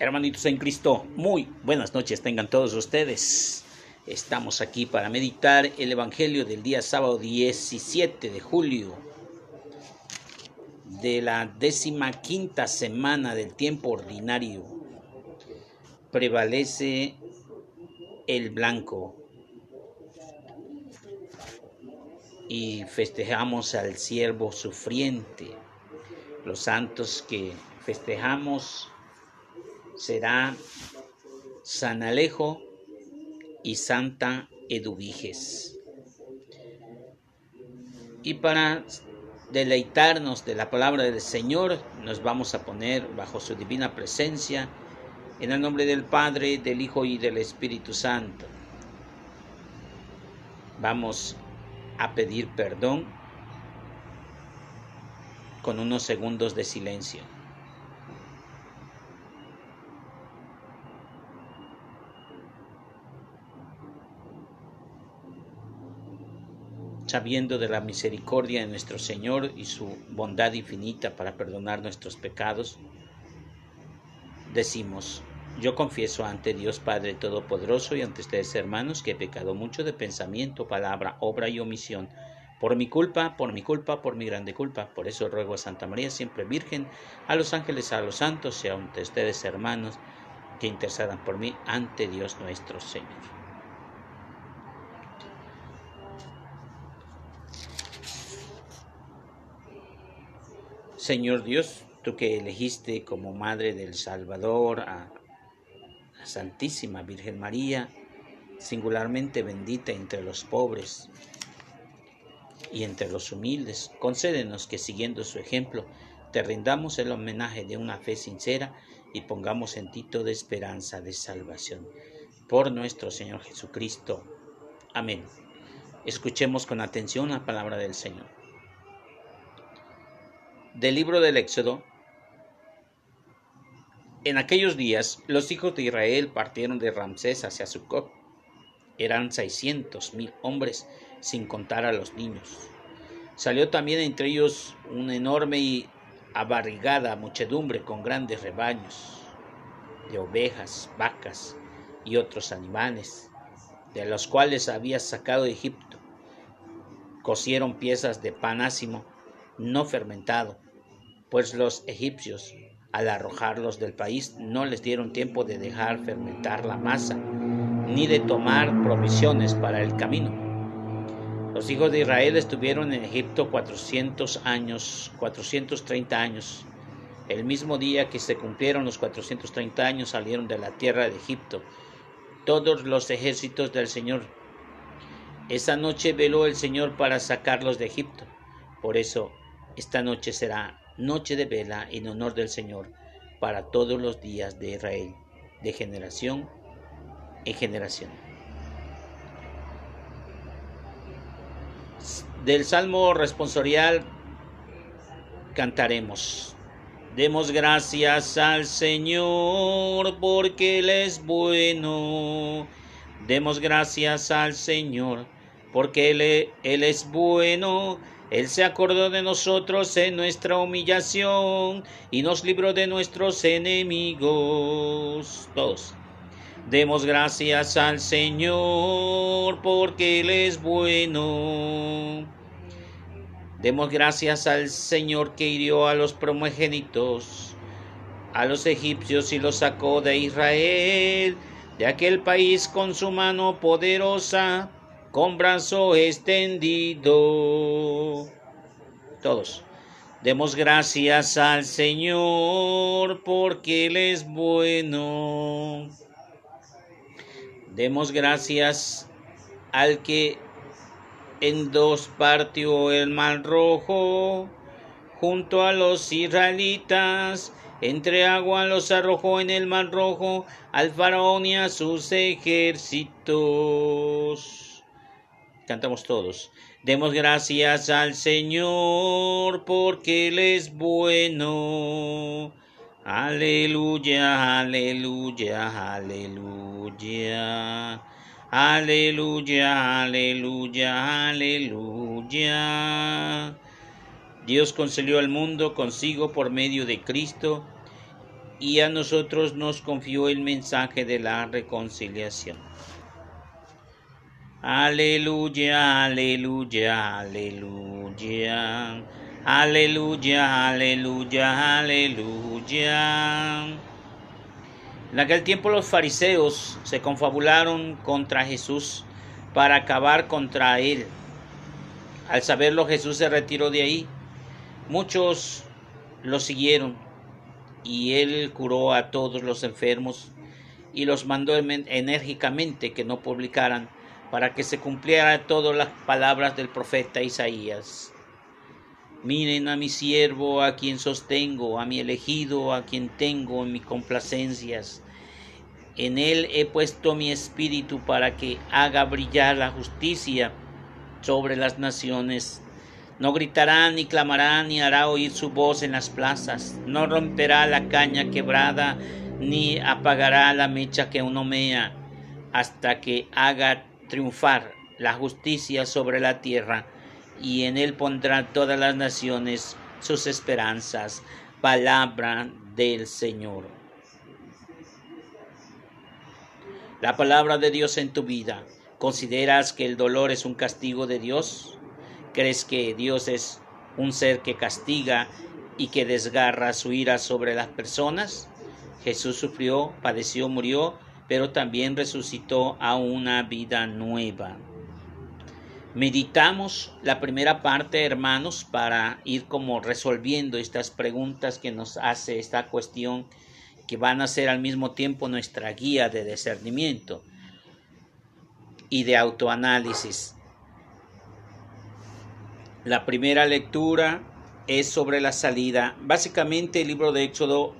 Hermanitos en Cristo, muy buenas noches tengan todos ustedes. Estamos aquí para meditar el Evangelio del día sábado 17 de julio de la décima quinta semana del tiempo ordinario. Prevalece el blanco y festejamos al siervo sufriente. Los santos que festejamos será San Alejo y Santa Eduviges. Y para deleitarnos de la palabra del Señor, nos vamos a poner bajo su divina presencia, en el nombre del Padre, del Hijo y del Espíritu Santo. Vamos a pedir perdón con unos segundos de silencio. Sabiendo de la misericordia de nuestro Señor y su bondad infinita para perdonar nuestros pecados, decimos, yo confieso ante Dios Padre Todopoderoso y ante ustedes hermanos que he pecado mucho de pensamiento, palabra, obra y omisión, por mi culpa, por mi culpa, por mi grande culpa. Por eso ruego a Santa María, siempre Virgen, a los ángeles, a los santos y ante ustedes hermanos, que intercedan por mí ante Dios nuestro Señor. Señor Dios, tú que elegiste como Madre del Salvador a la Santísima Virgen María, singularmente bendita entre los pobres y entre los humildes, concédenos que siguiendo su ejemplo te rindamos el homenaje de una fe sincera y pongamos en ti toda esperanza de salvación. Por nuestro Señor Jesucristo. Amén. Escuchemos con atención la palabra del Señor del libro del Éxodo, en aquellos días los hijos de Israel partieron de Ramsés hacia Sucot. Eran seiscientos mil hombres, sin contar a los niños. Salió también entre ellos una enorme y abarrigada muchedumbre con grandes rebaños de ovejas, vacas y otros animales, de los cuales había sacado de Egipto. Cosieron piezas de panásimo no fermentado pues los egipcios, al arrojarlos del país, no les dieron tiempo de dejar fermentar la masa, ni de tomar provisiones para el camino. Los hijos de Israel estuvieron en Egipto 400 años, 430 años. El mismo día que se cumplieron los 430 años salieron de la tierra de Egipto todos los ejércitos del Señor. Esa noche veló el Señor para sacarlos de Egipto. Por eso esta noche será noche de vela en honor del Señor para todos los días de Israel, de generación en generación. Del Salmo responsorial cantaremos. Demos gracias al Señor porque Él es bueno. Demos gracias al Señor porque Él, Él es bueno él se acordó de nosotros en nuestra humillación y nos libró de nuestros enemigos. Demos gracias al Señor porque Él es bueno. Demos gracias al Señor que hirió a los primogénitos, a los egipcios y los sacó de Israel, de aquel país con su mano poderosa con brazo extendido. Todos. Demos gracias al Señor porque Él es bueno. Demos gracias al que en dos partió el mar rojo junto a los israelitas. Entre agua los arrojó en el mar rojo al faraón y a sus ejércitos. Cantamos todos. Demos gracias al Señor porque Él es bueno. Aleluya, aleluya, aleluya. Aleluya, aleluya, aleluya. Dios concedió al mundo consigo por medio de Cristo y a nosotros nos confió el mensaje de la reconciliación. Aleluya, aleluya, aleluya. Aleluya, aleluya, aleluya. En aquel tiempo los fariseos se confabularon contra Jesús para acabar contra él. Al saberlo Jesús se retiró de ahí. Muchos lo siguieron y él curó a todos los enfermos y los mandó enérgicamente que no publicaran para que se cumplieran todas las palabras del profeta Isaías. Miren a mi siervo, a quien sostengo, a mi elegido, a quien tengo en mis complacencias. En él he puesto mi espíritu para que haga brillar la justicia sobre las naciones. No gritará ni clamará ni hará oír su voz en las plazas. No romperá la caña quebrada ni apagará la mecha que uno mea hasta que haga triunfar la justicia sobre la tierra y en él pondrá todas las naciones sus esperanzas. Palabra del Señor. La palabra de Dios en tu vida. ¿Consideras que el dolor es un castigo de Dios? ¿Crees que Dios es un ser que castiga y que desgarra su ira sobre las personas? Jesús sufrió, padeció, murió, pero también resucitó a una vida nueva. Meditamos la primera parte, hermanos, para ir como resolviendo estas preguntas que nos hace esta cuestión que van a ser al mismo tiempo nuestra guía de discernimiento y de autoanálisis. La primera lectura es sobre la salida. Básicamente el libro de Éxodo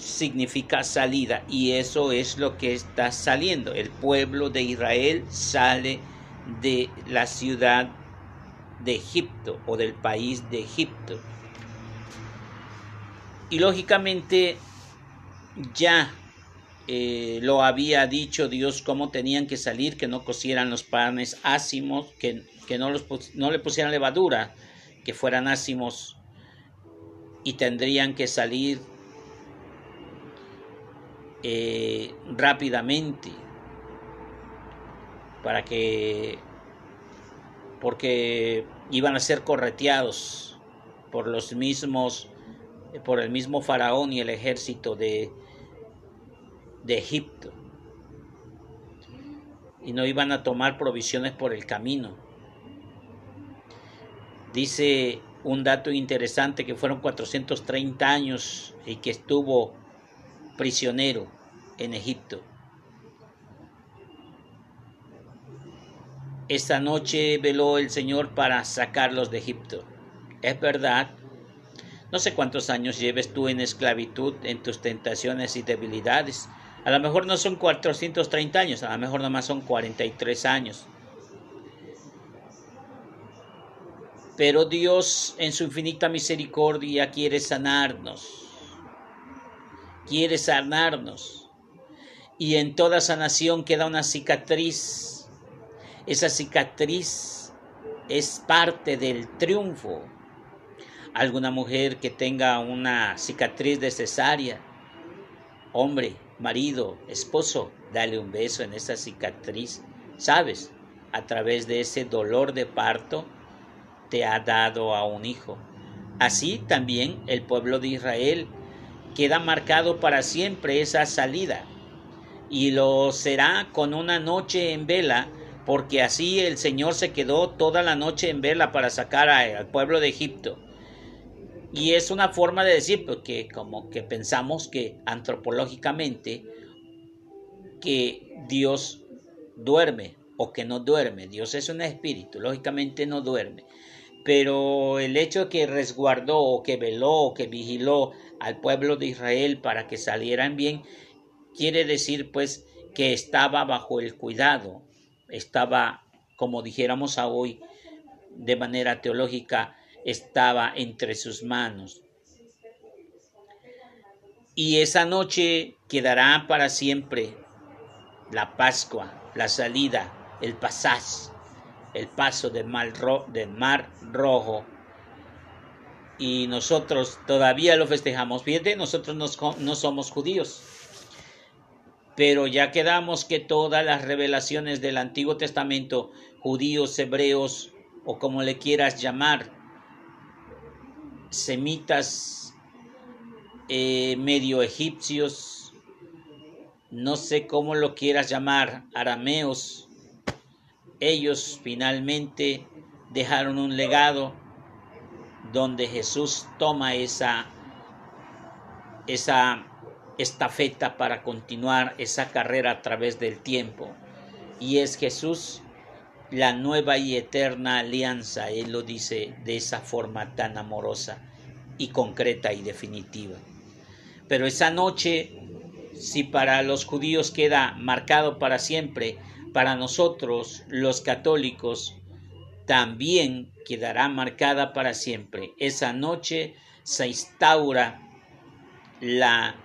significa salida y eso es lo que está saliendo. El pueblo de Israel sale de la ciudad de Egipto o del país de Egipto. Y lógicamente ya eh, lo había dicho Dios cómo tenían que salir, que no cocieran los panes ácimos, que, que no, los, no le pusieran levadura, que fueran ácimos y tendrían que salir eh, rápidamente para que porque iban a ser correteados por los mismos por el mismo faraón y el ejército de de Egipto y no iban a tomar provisiones por el camino. Dice un dato interesante que fueron 430 años y que estuvo prisionero en Egipto. Esta noche veló el Señor para sacarlos de Egipto. Es verdad. No sé cuántos años lleves tú en esclavitud en tus tentaciones y debilidades. A lo mejor no son 430 años, a lo mejor nomás son 43 años. Pero Dios en su infinita misericordia quiere sanarnos. Quiere sanarnos. Y en toda sanación queda una cicatriz esa cicatriz es parte del triunfo. Alguna mujer que tenga una cicatriz de cesárea, hombre, marido, esposo, dale un beso en esa cicatriz. Sabes, a través de ese dolor de parto, te ha dado a un hijo. Así también el pueblo de Israel queda marcado para siempre esa salida y lo será con una noche en vela porque así el Señor se quedó toda la noche en vela para sacar al pueblo de Egipto. Y es una forma de decir, porque como que pensamos que antropológicamente que Dios duerme o que no duerme. Dios es un espíritu, lógicamente no duerme. Pero el hecho que resguardó o que veló o que vigiló al pueblo de Israel para que salieran bien, quiere decir pues que estaba bajo el cuidado, estaba, como dijéramos a hoy, de manera teológica, estaba entre sus manos. Y esa noche quedará para siempre la Pascua, la salida, el pasaz, el paso del mar, rojo. y nosotros todavía lo festejamos. Fíjate, nosotros no somos judíos, pero ya quedamos que todas las revelaciones del Antiguo Testamento, judíos, hebreos o como le quieras llamar, semitas, eh, medio egipcios, no sé cómo lo quieras llamar, arameos, ellos finalmente dejaron un legado donde Jesús toma esa, esa estafeta para continuar esa carrera a través del tiempo. Y es Jesús la nueva y eterna alianza, Él lo dice de esa forma tan amorosa y concreta y definitiva. Pero esa noche, si para los judíos queda marcado para siempre, para nosotros los católicos también quedará marcada para siempre. Esa noche se instaura la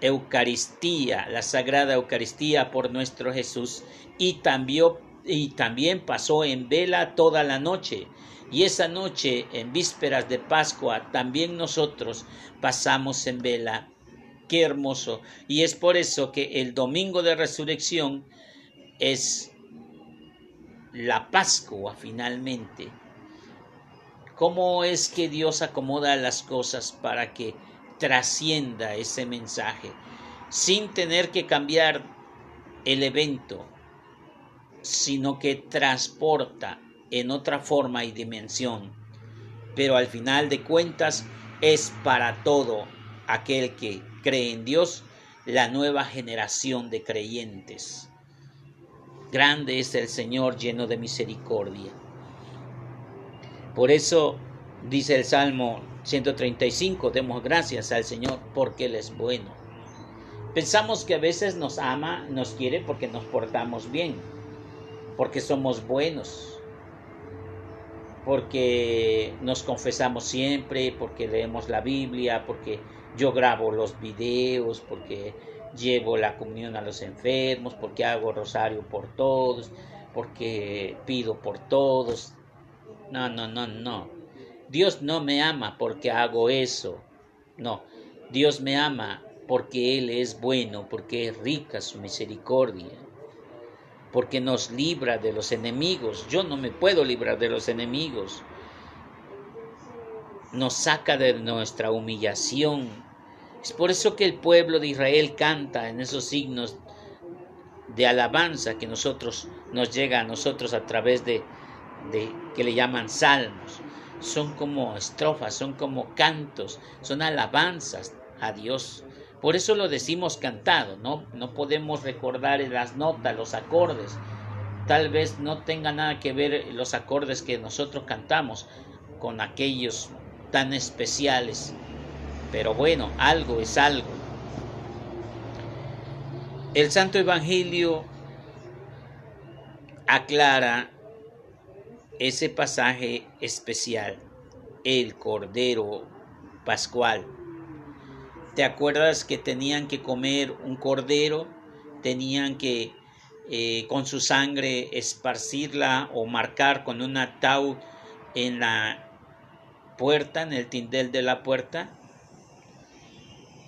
Eucaristía, la Sagrada Eucaristía por nuestro Jesús y también, y también pasó en vela toda la noche. Y esa noche, en vísperas de Pascua, también nosotros pasamos en vela. Qué hermoso. Y es por eso que el domingo de resurrección es la Pascua finalmente. ¿Cómo es que Dios acomoda las cosas para que trascienda ese mensaje sin tener que cambiar el evento, sino que transporta en otra forma y dimensión? Pero al final de cuentas es para todo aquel que cree en Dios la nueva generación de creyentes. Grande es el Señor lleno de misericordia. Por eso dice el Salmo 135, demos gracias al Señor porque Él es bueno. Pensamos que a veces nos ama, nos quiere porque nos portamos bien, porque somos buenos, porque nos confesamos siempre, porque leemos la Biblia, porque yo grabo los videos, porque llevo la comunión a los enfermos, porque hago rosario por todos, porque pido por todos. No, no, no, no. Dios no me ama porque hago eso. No, Dios me ama porque Él es bueno, porque es rica su misericordia, porque nos libra de los enemigos. Yo no me puedo librar de los enemigos. Nos saca de nuestra humillación, es por eso que el pueblo de Israel canta en esos signos de alabanza que nosotros nos llega a nosotros a través de, que le llaman salmos. Son como estrofas, son como cantos, son alabanzas a Dios. Por eso lo decimos cantado, ¿no? No podemos recordar las notas, los acordes. Tal vez no tenga nada que ver los acordes que nosotros cantamos con aquellos tan especiales pero bueno, algo es algo. El Santo Evangelio aclara ese pasaje especial, el Cordero Pascual. ¿Te acuerdas que tenían que comer un cordero? Tenían que eh, con su sangre esparcirla o marcar con un ataúd en la puerta, en el tindel de la puerta.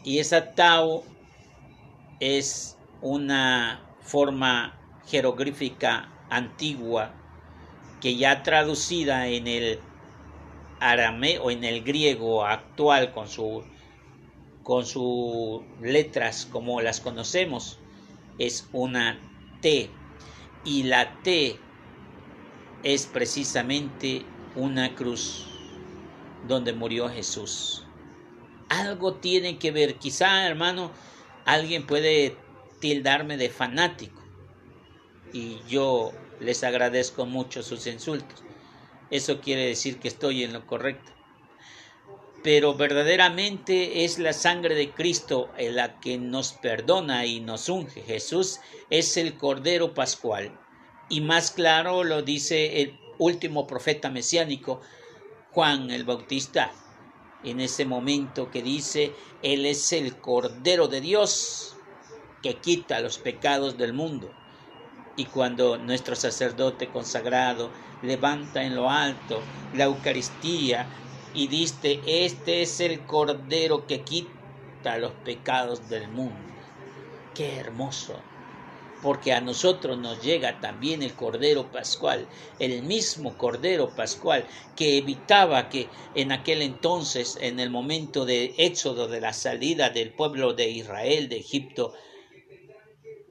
Y esa Tau es una forma jeroglífica antigua que ya traducida en el arameo o en el griego actual con su con sus letras como las conocemos es una T. Y la T es precisamente una cruz donde murió Jesús algo tiene que ver. Quizá, hermano, alguien puede tildarme de fanático y yo les agradezco mucho sus insultos. Eso quiere decir que estoy en lo correcto. Pero verdaderamente es la sangre de Cristo la que nos perdona y nos unge. Jesús es el Cordero Pascual. Y más claro lo dice el último profeta mesiánico, Juan el Bautista en ese momento que dice, Él es el Cordero de Dios que quita los pecados del mundo. Y cuando nuestro sacerdote consagrado levanta en lo alto la Eucaristía y diste, este es el Cordero que quita los pecados del mundo. Qué hermoso porque a nosotros nos llega también el Cordero Pascual, el mismo Cordero Pascual que evitaba que en aquel entonces, en el momento de éxodo de la salida del pueblo de Israel de Egipto,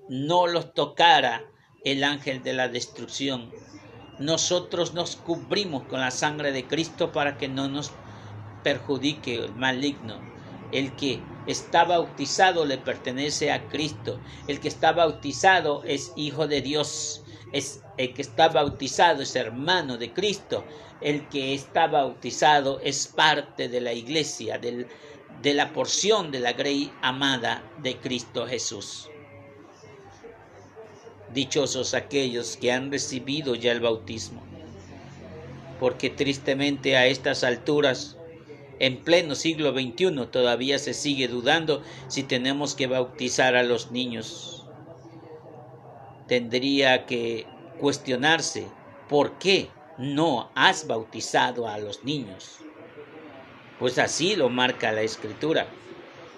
no los tocara el ángel de la destrucción. Nosotros nos cubrimos con la sangre de Cristo para que no nos perjudique el maligno, el que está bautizado le pertenece a Cristo. El que está bautizado es hijo de Dios. Es el que está bautizado es hermano de Cristo. El que está bautizado es parte de la iglesia, de la porción de la grey amada de Cristo Jesús. Dichosos aquellos que han recibido ya el bautismo, porque tristemente a estas alturas en pleno siglo XXI todavía se sigue dudando si tenemos que bautizar a los niños. Tendría que cuestionarse por qué no has bautizado a los niños. Pues así lo marca la escritura.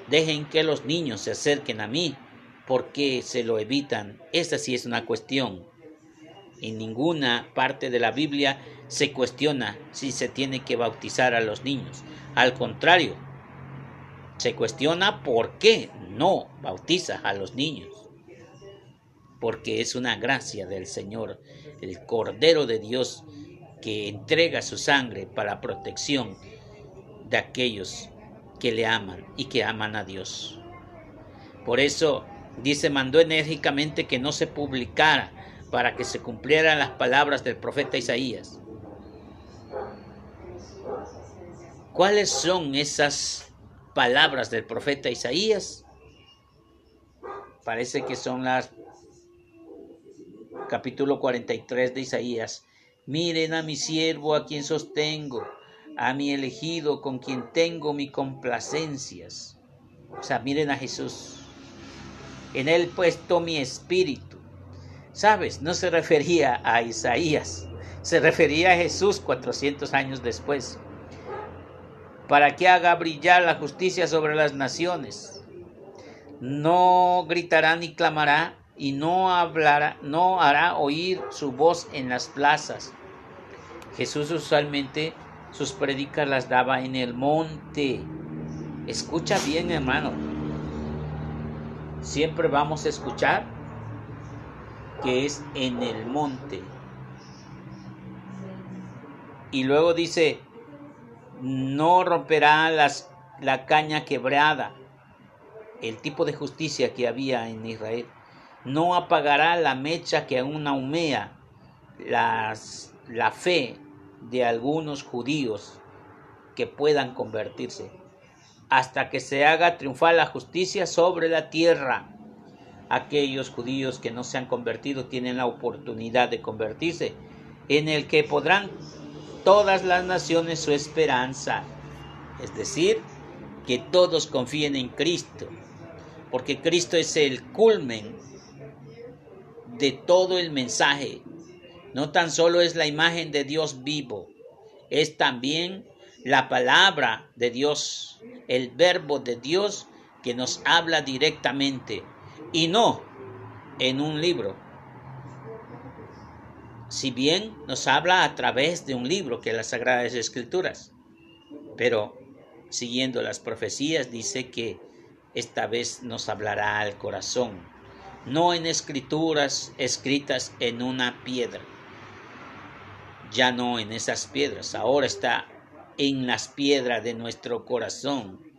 Dejen que los niños se acerquen a mí. ¿Por qué se lo evitan? Esa sí es una cuestión. En ninguna parte de la Biblia se cuestiona si se tiene que bautizar a los niños. Al contrario, se cuestiona por qué no bautiza a los niños. Porque es una gracia del Señor, el Cordero de Dios, que entrega su sangre para protección de aquellos que le aman y que aman a Dios. Por eso dice, mandó enérgicamente que no se publicara para que se cumplieran las palabras del profeta Isaías. ¿Cuáles son esas palabras del profeta Isaías? Parece que son las capítulo 43 de Isaías. Miren a mi siervo a quien sostengo, a mi elegido con quien tengo mi complacencias. O sea, miren a Jesús. En él puesto mi espíritu. ¿Sabes? No se refería a Isaías, se refería a Jesús 400 años después para que haga brillar la justicia sobre las naciones. No gritará ni clamará y no hablará, no hará oír su voz en las plazas. Jesús usualmente sus predicas las daba en el monte. Escucha bien, hermano. Siempre vamos a escuchar que es en el monte. Y luego dice, no romperá las, la caña quebrada, el tipo de justicia que había en Israel. No apagará la mecha que aún humea las, la fe de algunos judíos que puedan convertirse, hasta que se haga triunfar la justicia sobre la tierra. Aquellos judíos que no se han convertido tienen la oportunidad de convertirse, en el que podrán todas las naciones su esperanza. Es decir, que todos confíen en Cristo, porque Cristo es el culmen de todo el mensaje. No tan solo es la imagen de Dios vivo, es también la palabra de Dios, el verbo de Dios que nos habla directamente y no en un libro, si bien nos habla a través de un libro que es las Sagradas Escrituras, pero siguiendo las profecías dice que esta vez nos hablará al corazón, no en escrituras escritas en una piedra, ya no en esas piedras, ahora está en las piedras de nuestro corazón.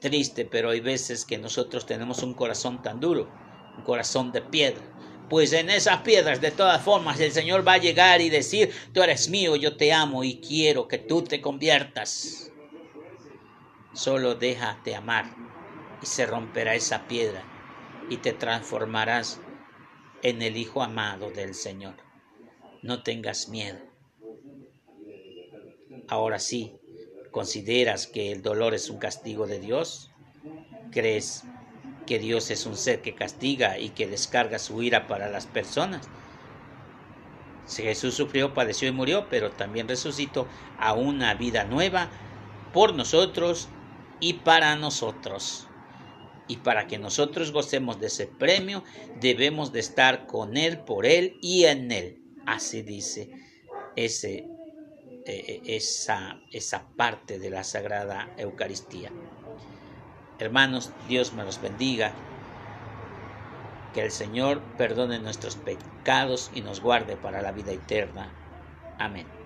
Triste, pero hay veces que nosotros tenemos un corazón tan duro, un corazón de piedra pues en esas piedras de todas formas el Señor va a llegar y decir, tú eres mío, yo te amo y quiero que tú te conviertas. Solo déjate amar y se romperá esa piedra y te transformarás en el Hijo amado del Señor. No tengas miedo. Ahora sí, ¿consideras que el dolor es un castigo de Dios? ¿Crees que Dios es un ser que castiga y que descarga su ira para las personas. Jesús sufrió, padeció y murió, pero también resucitó a una vida nueva por nosotros y para nosotros. Y para que nosotros gocemos de ese premio, debemos de estar con Él, por Él y en Él. Así dice ese, eh, esa, esa parte de la Sagrada Eucaristía. Hermanos, Dios me los bendiga. Que el Señor perdone nuestros pecados y nos guarde para la vida eterna. Amén.